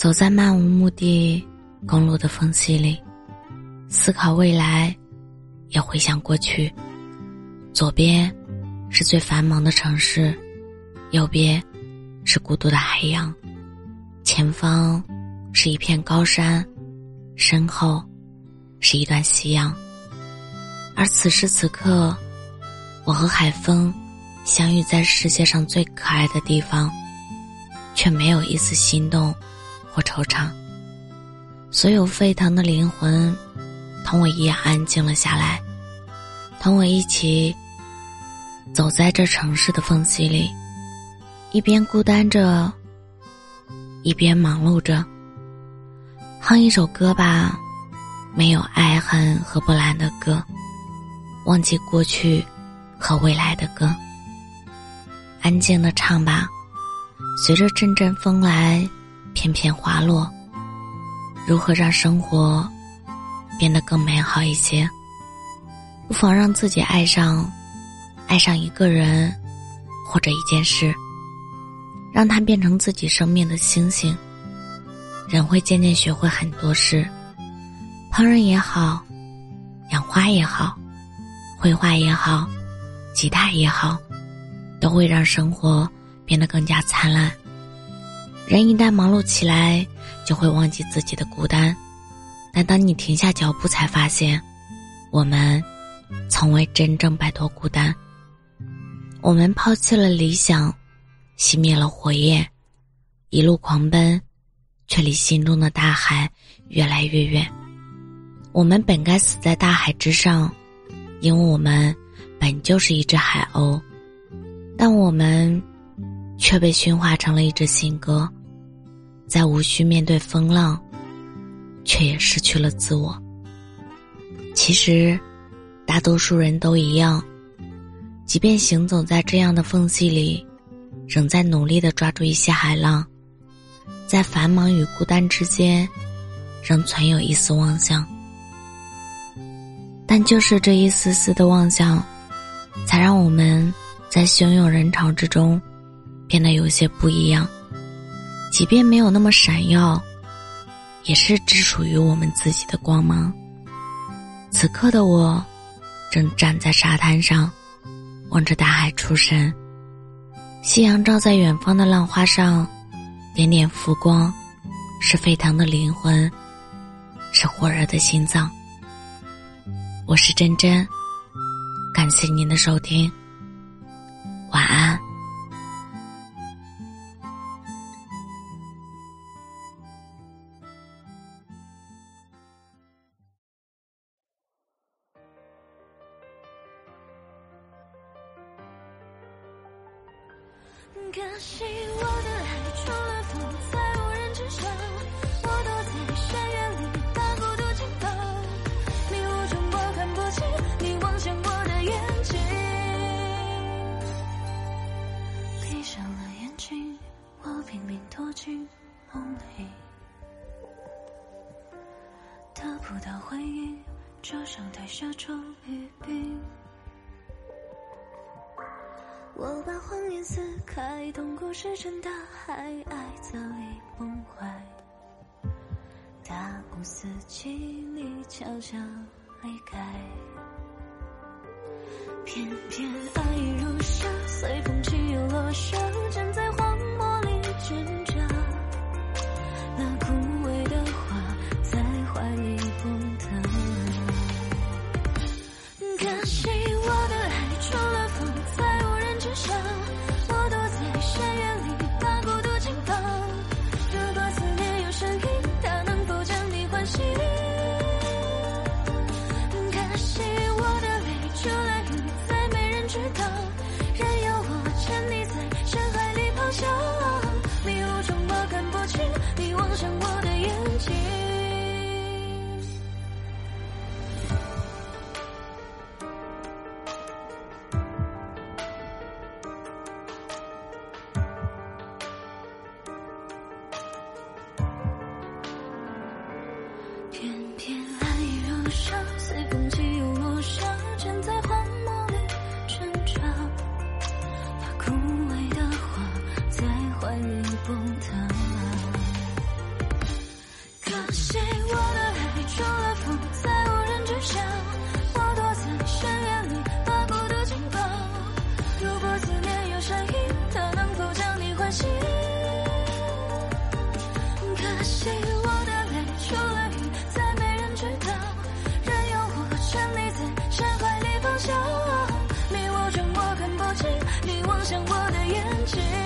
走在漫无目的公路的缝隙里，思考未来，也回想过去。左边是最繁忙的城市，右边是孤独的海洋，前方是一片高山，身后是一段夕阳。而此时此刻，我和海风相遇在世界上最可爱的地方，却没有一丝心动或惆怅。所有沸腾的灵魂，同我一样安静了下来，同我一起。走在这城市的缝隙里，一边孤单着，一边忙碌着。哼一首歌吧，没有爱恨和波澜的歌，忘记过去和未来的歌。安静的唱吧，随着阵阵风来，片片花落。如何让生活变得更美好一些？不妨让自己爱上。爱上一个人，或者一件事，让它变成自己生命的星星。人会渐渐学会很多事，烹饪也好，养花也好，绘画也好，吉他也好，都会让生活变得更加灿烂。人一旦忙碌起来，就会忘记自己的孤单。但当你停下脚步，才发现，我们从未真正摆脱孤单。我们抛弃了理想，熄灭了火焰，一路狂奔，却离心中的大海越来越远。我们本该死在大海之上，因为我们本就是一只海鸥，但我们却被驯化成了一只信鸽，在无需面对风浪，却也失去了自我。其实，大多数人都一样。即便行走在这样的缝隙里，仍在努力的抓住一些海浪，在繁忙与孤单之间，仍存有一丝妄想。但就是这一丝丝的妄想，才让我们在汹涌人潮之中，变得有些不一样。即便没有那么闪耀，也是只属于我们自己的光芒。此刻的我，正站在沙滩上。望着大海出神，夕阳照在远方的浪花上，点点浮光，是沸腾的灵魂，是火热的心脏。我是真真，感谢您的收听，晚安。可惜我的爱除了风，在无人知晓。我躲在深渊里，把孤独紧抱。迷雾中我看不清你望向我的眼睛。闭上了眼睛，我拼命躲进梦里，得不到回应，就像台下周雨冰。撕开，痛苦石沉大海，爱早已崩坏。大雾四季你悄悄离开，偏偏爱如沙，随风起又落下，站在荒漠里可惜我的爱除了风再无人知晓，我躲在深渊里。把孤独紧抱。如果思念有声音，它能否将你唤醒？可惜我的泪除了雨再没人知道，任由我沉溺在深海里。咆哮。迷雾中我看不清你望向我的眼睛。